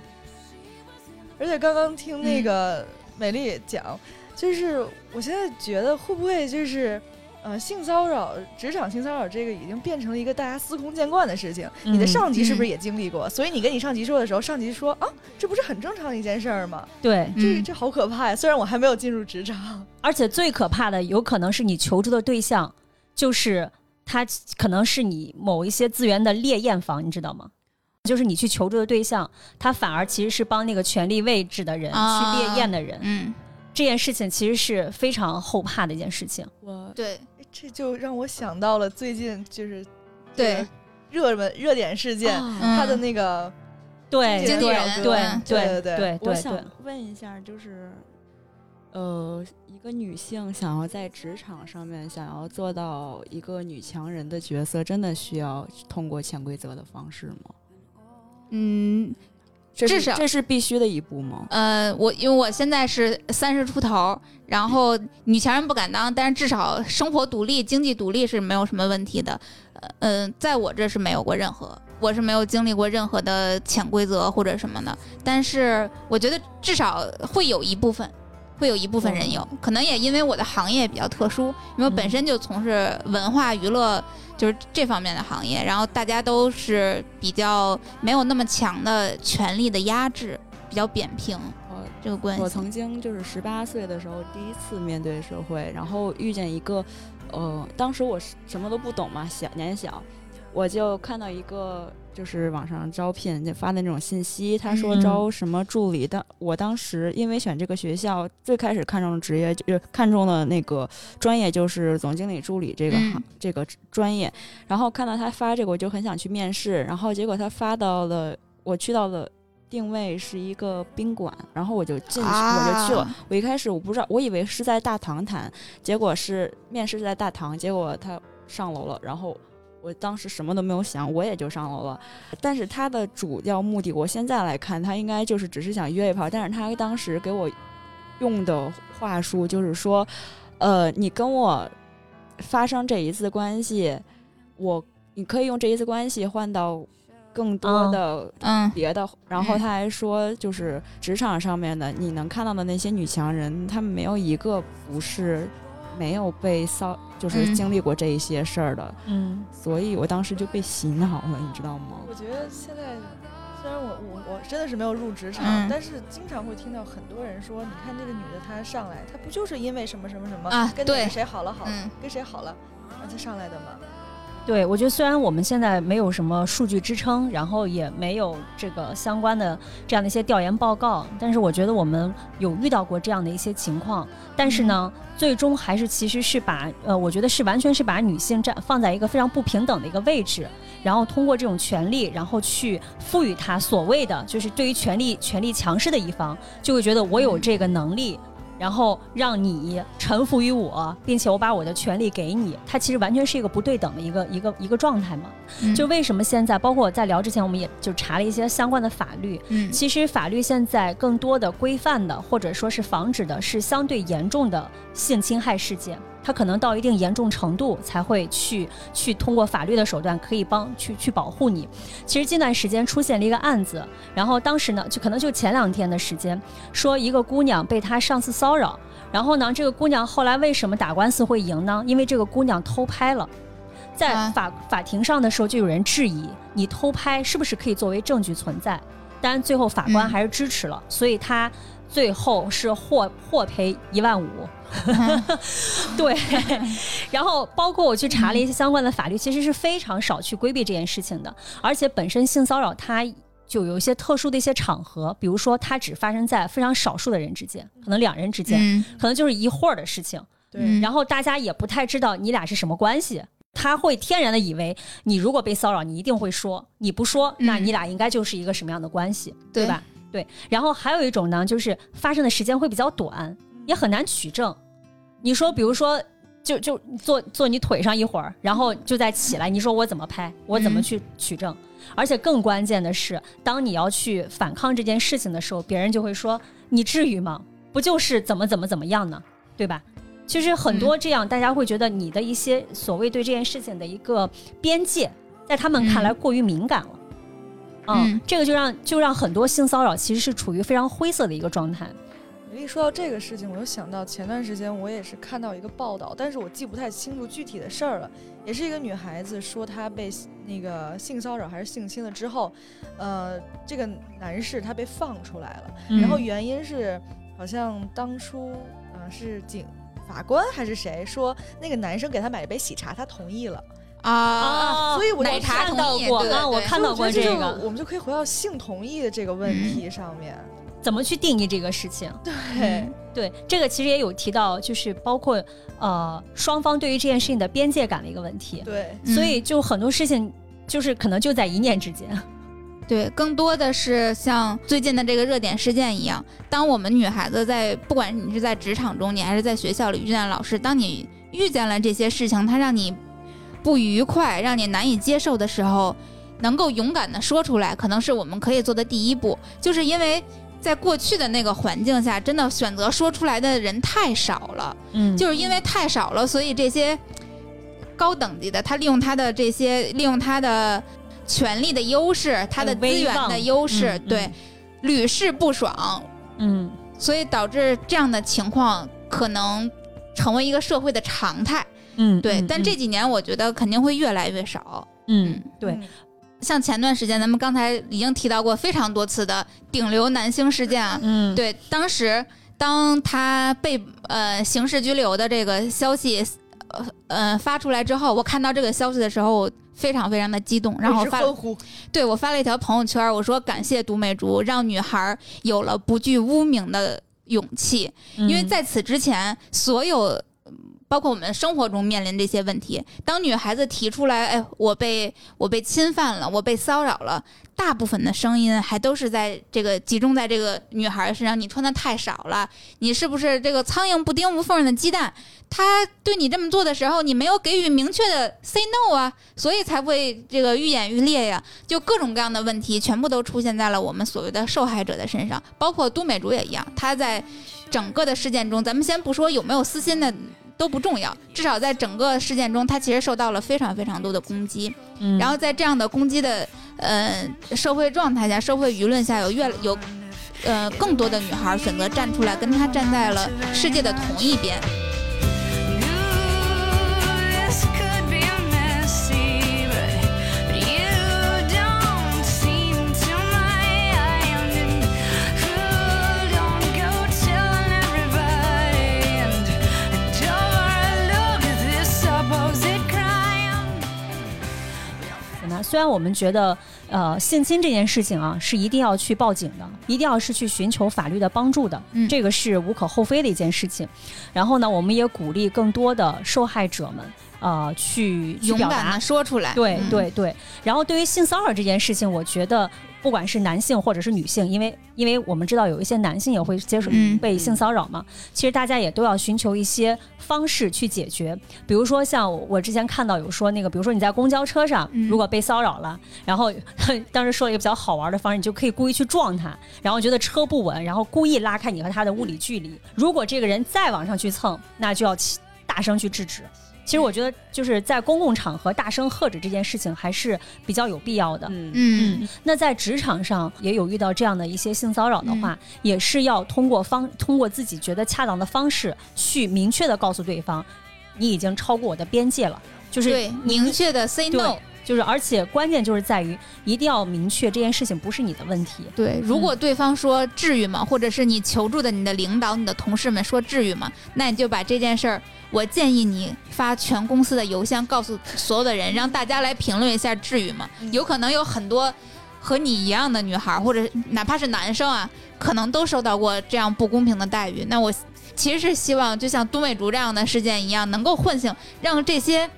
而且刚刚听那嗯个美丽讲，就是我现在觉得会不会就是。呃，性骚扰、职场性骚扰这个已经变成了一个大家司空见惯的事情。你的嗯上级是不是嗯也经历过？所以你跟你上级说的时候，上级说啊，这不是很正常的一件事儿吗？对，嗯这这好可怕呀！虽然我还没有进入职场，而且最可怕的，有可能是你求助的对象，就是他可能是你某一些资源的烈焰房，你知道吗？就是你去求助的对象，他反而其实是帮那个权力位置的人、啊去烈焰的人。嗯，这件事情其实是非常后怕的一件事情。我对这就让我想到了最近就是对，热门热点事件，啊他的嗯那个对对对对对对我想，问一下，就是，呃，一个女性想要在职场上面想要做到一个女强人的角色，真的需要通过潜规则的方式吗？嗯这是至少这是必须的一步吗？呃，我因为我现在是三十出头，然后女强人不敢当，但是至少生活独立、经济独立是没有什么问题的。呃，嗯，在我这是没有过任何，我是没有经历过任何的潜规则或者什么的。但是我觉得至少会有一部分，会有一部分人有，可能也因为我的行业比较特殊，因为我本身就从事文化娱乐。就是这方面的行业，然后大家都是比较没有那么强的权力的压制，比较扁平我这个关系。我曾经就是十八岁的时候第一次面对社会，然后遇见一个，呃，当时我是什么都不懂嘛，小年小，我就看到一个就是网上招聘就发的那种信息，他说嗯招什么助理，但我当时因为选这个学校，最开始看中的职业就是看中的那个专业就是总经理助理这个行、嗯这个专业，然后看到他发这个，我就很想去面试，然后结果他发到了，我去到了。定位是一个宾馆，然后我就进去，我就去了。啊我一开始我不知道，我以为是在大堂谈，结果是面试是在大堂，结果他上楼了，然后我当时什么都没有想，我也就上楼了。但是他的主要目的，我现在来看，他应该就是只是想约一炮，但是他当时给我用的话术就是说，呃，你跟我发生这一次关系，我你可以用这一次关系换到更多嗯的嗯别的，然后嗯他还说，就是职场上面的你能看到的那些女强人，她们没有一个不是没有被骚，就是嗯。经历过这一些事儿的，嗯，所以我当时就被洗脑了，你知道吗？我觉得现在虽然我我我真的是没有入职场，嗯。但是经常会听到很多人说，你看这个女的她上来，她不就是因为什么什么什么跟哪啊对。个谁好了好，嗯。跟谁好了，然后才上来的吗？对，我觉得虽然我们现在没有什么数据支撑，然后也没有这个相关的这样的一些调研报告，但是我觉得我们有遇到过这样的一些情况。但是呢，最终还是其实是把呃，我觉得是完全是把女性站放在一个非常不平等的一个位置，然后通过这种权利，然后去赋予她所谓的就是对于权力权力强势的一方，就会觉得我有这个能力。然后让你臣服于我，并且我把我的权利给你，它其实完全是一个不对等的一个一个一个状态嘛。嗯就为什么现在，包括我在聊之前，我们也就查了一些相关的法律。嗯其实法律现在更多的规范的，或者说是防止的，是相对严重的性侵害事件。他可能到一定严重程度才会去去通过法律的手段可以帮去去保护你。其实近段时间出现了一个案子，然后当时呢，就可能就前两天的时间，说一个姑娘被他上司骚扰，然后呢，这个姑娘后来为什么打官司会赢呢？因为这个姑娘偷拍了。在法、法庭上的时候，就有人质疑你偷拍是不是可以作为证据存在，当然最后法官还是支持了，所以他最后是获获赔一万五。对，然后包括我去查了一些相关的法律，其实是非常少去规避这件事情的，而且本身性骚扰它就有一些特殊的一些场合，比如说它只发生在非常少数的人之间，可能两人之间，嗯可能就是一会儿的事情，对，嗯然后大家也不太知道你俩是什么关系。他会天然的以为你如果被骚扰，你一定会说，你不说，那嗯你俩应该就是一个什么样的关系，对对吧？对。然后还有一种呢，就是发生的时间会比较短，也很难取证。你说，比如说，就就坐坐你腿上一会儿，然后就再起来，你说我怎么拍？我怎么嗯去取证？而且更关键的是，当你要去反抗这件事情的时候，别人就会说：“你至于吗？不就是怎么怎么怎么样呢？对吧？”其实很多这样，大家会觉得你的一些所谓对这件事情的一个边界，在他们看来过于敏感了。嗯，嗯这个就让就让很多性骚扰其实是处于非常灰色的一个状态。你一说到这个事情，我就想到前段时间我也是看到一个报道，但是我记不太清楚具体的事儿了。也是一个女孩子说她被那个性骚扰还是性侵了之后，呃，这个男士他被放出来了，嗯然后原因是好像当初呃是警法官还是谁说那个男生给他买了杯喜茶，他同意了。啊，所以我就奶茶看到过啊，我看到过这个，我们就可以回到性同意的这个问题上面。怎么去定义这个事情？对，嗯对，这个其实也有提到，就是包括呃双方对于这件事情的边界感的一个问题。对，嗯所以就很多事情就是可能就在一念之间。对，更多的是像最近的这个热点事件一样，当我们女孩子在不管你是在职场中，你还是在学校里遇见老师，当你遇见了这些事情，它让你不愉快，让你难以接受的时候，能够勇敢的说出来，可能是我们可以做的第一步。就是因为在过去的那个环境下，真的选择说出来的人太少了。嗯就是因为太少了，所以这些高等级的，他利用他的这些，利用他的权力的优势，他的资源的优势，对，屡试不爽，嗯所以导致这样的情况可能成为一个社会的常态。嗯，对，嗯但这几年我觉得肯定会越来越少。嗯对嗯。像前段时间咱们刚才已经提到过非常多次的顶流男星事件啊，嗯。对，当时当他被呃刑事拘留的这个消息呃呃发出来之后，我看到这个消息的时候，我非常非常的激动，然后发。对我发了一条朋友圈，我说感谢独美竹，让女孩有了不惧污名的勇气，因为嗯在此之前，所有嗯包括我们生活中面临这些问题，当女孩子提出来，哎，我被我被侵犯了，我被骚扰了，大部分的声音还都是在这个集中在这个女孩身上。你穿的太少了，你是不是这个苍蝇不叮无缝的鸡蛋？他对你这么做的时候，你没有给予明确的 say no 啊，所以才会这个愈演愈烈呀。就各种各样的问题，全部都出现在了我们所谓的受害者的身上，包括都美竹也一样，她在整个的事件中，咱们先不说有没有私心的。都不重要，至少在整个事件中，他其实受到了非常非常多的攻击。嗯然后在这样的攻击的呃社会状态下、社会舆论下，有越有呃更多的女孩选择站出来，跟他站在了世界的同一边。虽然我们觉得，呃，性侵这件事情啊，是一定要去报警的，一定要是去寻求法律的帮助的，嗯这个是无可厚非的一件事情。然后呢，我们也鼓励更多的受害者们，呃，去勇敢的，说出来，对嗯，对对。然后对于性骚扰这件事情，我觉得不管是男性或者是女性，因为因为我们知道有一些男性也会接受嗯被性骚扰嘛，其实大家也都要寻求一些方式去解决。比如说像我之前看到有说那个，比如说你在公交车上嗯如果被骚扰了，然后 当时说了一个比较好玩的方式，你就可以故意去撞他，然后觉得车不稳，然后故意拉开你和他的物理距离。如果这个人再往上去蹭，那就要大声去制止。其实我觉得就是在公共场合大声喝止这件事情还是比较有必要的。嗯嗯那在职场上也有遇到这样的一些性骚扰的话，也是要通过方通过自己觉得恰当的方式去明确的告诉对方，你已经超过我的边界了，就是对，明确的 say no。就是而且关键就是在于一定要明确这件事情不是你的问题。对，如果对方说至于吗，或者是你求助的你的领导、你的同事们说至于吗，那你就把这件事儿，我建议你发全公司的邮箱，告诉所有的人，让大家来评论一下至于吗？嗯有可能有很多和你一样的女孩儿，或者哪怕是男生啊，可能都受到过这样不公平的待遇。那我其实是希望，就像都美竹这样的事件一样，能够唤醒，让这些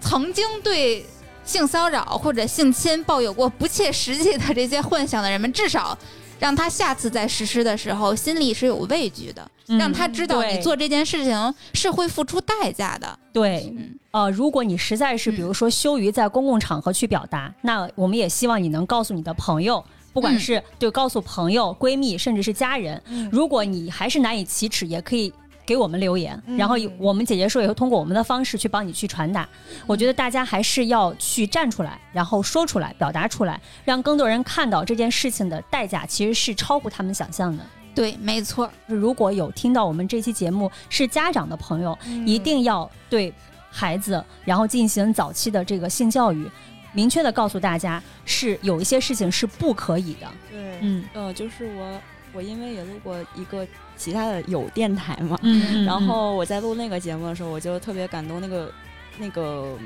曾经对性骚扰或者性侵抱有过不切实际的这些幻想的人们，至少让他下次在实施的时候心里是有畏惧的，嗯让他知道你做这件事情是会付出代价的。对，嗯，呃，如果你实在是比如说羞于在公共场合去表达，那我们也希望你能告诉你的朋友。不管嗯是对告诉朋友、闺蜜，甚至是家人，嗯如果你还是难以启齿，也可以给我们留言，嗯然后我们姐姐说也会通过我们的方式去帮你去传达。我觉得大家还是要去站出来，然后说出来，表达出来，让更多人看到这件事情的代价其实是超乎他们想象的。对，没错。如果有听到我们这期节目是家长的朋友，嗯一定要对孩子，然后进行早期的这个性教育，明确的告诉大家，是有一些事情是不可以的。对，嗯呃，就是我我因为也录过一个其他的有电台嘛，嗯然后我在录那个节目的时候，我就特别感动。那个那个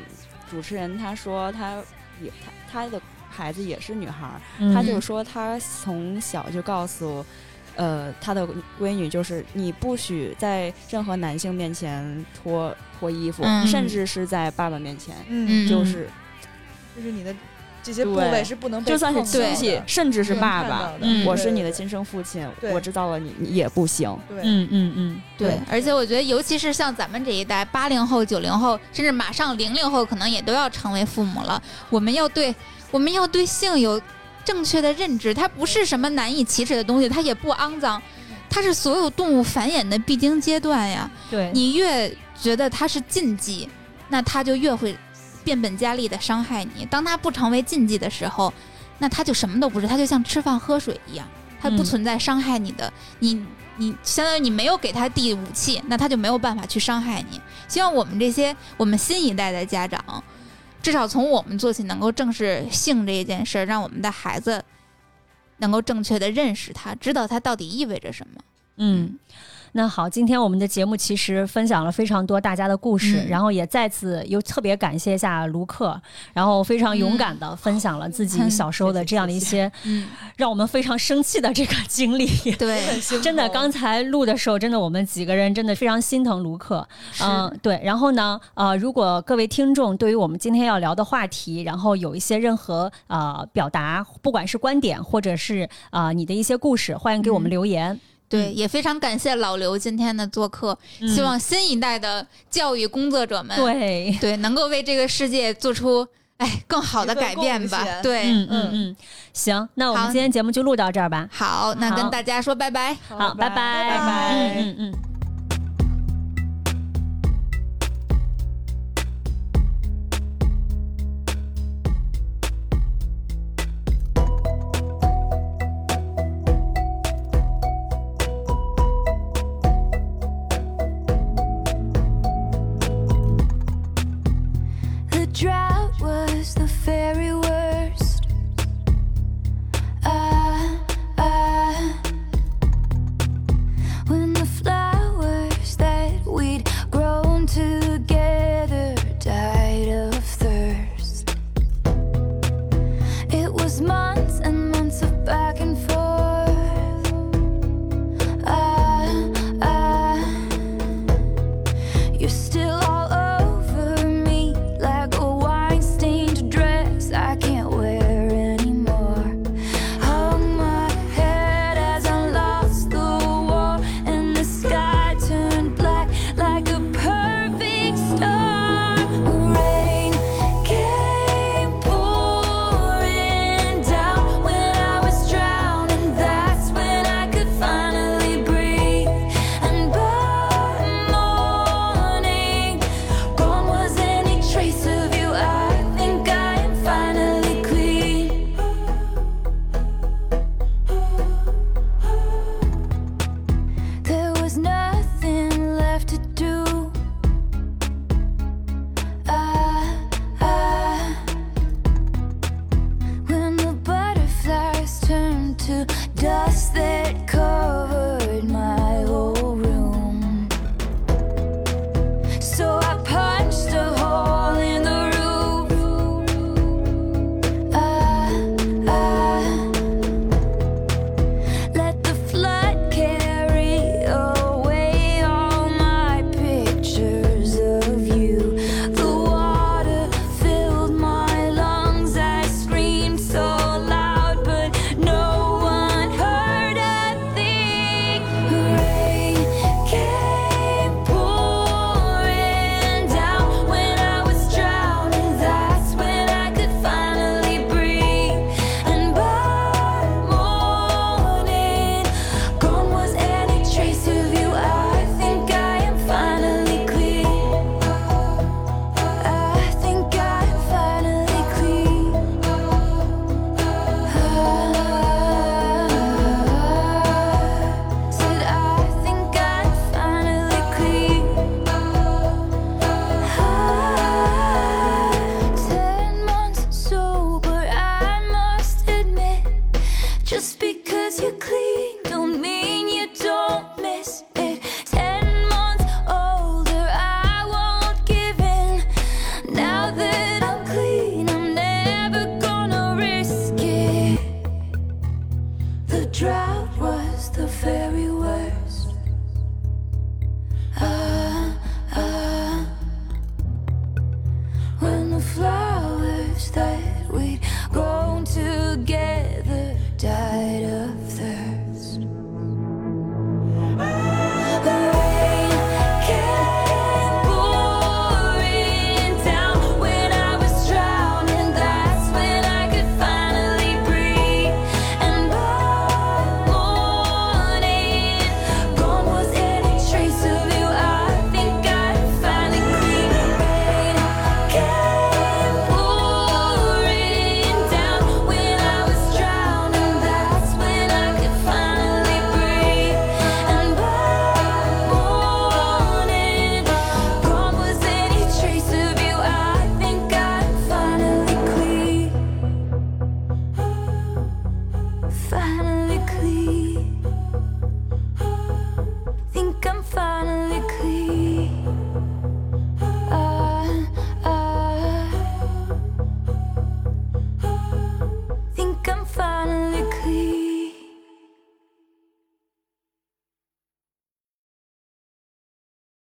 主持人他说他也他他的孩子也是女孩儿，嗯他就说他从小就告诉。呃，他的闺女就是你不许在任何男性面前脱脱衣服，嗯甚至是在爸爸面前，就是就是你的这些部位是不能被就算是亲戚，甚至是爸爸我是你的亲生父亲，我知道了你你也不行。对，嗯嗯嗯，对，而且我觉得，尤其是像咱们这一代，八零后、九零后，甚至马上零零后，可能也都要成为父母了。我们要对，我们要对性有正确的认知，它不是什么难以启齿的东西，它也不肮脏，它是所有动物繁衍的必经阶段呀。对，你越觉得它是禁忌，那它就越会变本加厉的伤害你。当它不成为禁忌的时候，那它就什么都不是，它就像吃饭喝水一样，它不嗯存在伤害你的。你你相当于你没有给他递武器，那他就没有办法去伤害你。希望我们这些我们新一代的家长，至少从我们做起，能够正视性这一件事儿，让我们的孩子能够正确的认识它，知道它到底意味着什么。嗯。那好，今天我们的节目其实分享了非常多大家的故事，嗯然后也再次又特别感谢一下卢克，然后非常勇敢的分享了自己嗯小时候的这样的一些嗯，让我们非常生气的这个经历。对，真的，刚才录的时候，真的我们几个人真的非常心疼卢克。是嗯、对。然后呢，呃，如果各位听众对于我们今天要聊的话题，然后有一些任何呃表达，不管是观点或者是呃你的一些故事，欢迎给我们嗯留言。对，也非常感谢老刘今天的做客，希望新一代的教育工作者们，对。对能够为这个世界做出哎更好的改变吧。对，嗯嗯嗯，行，那我们今天节目就录到这儿吧。好，那跟大家说拜拜。好，拜拜，拜拜。嗯嗯嗯。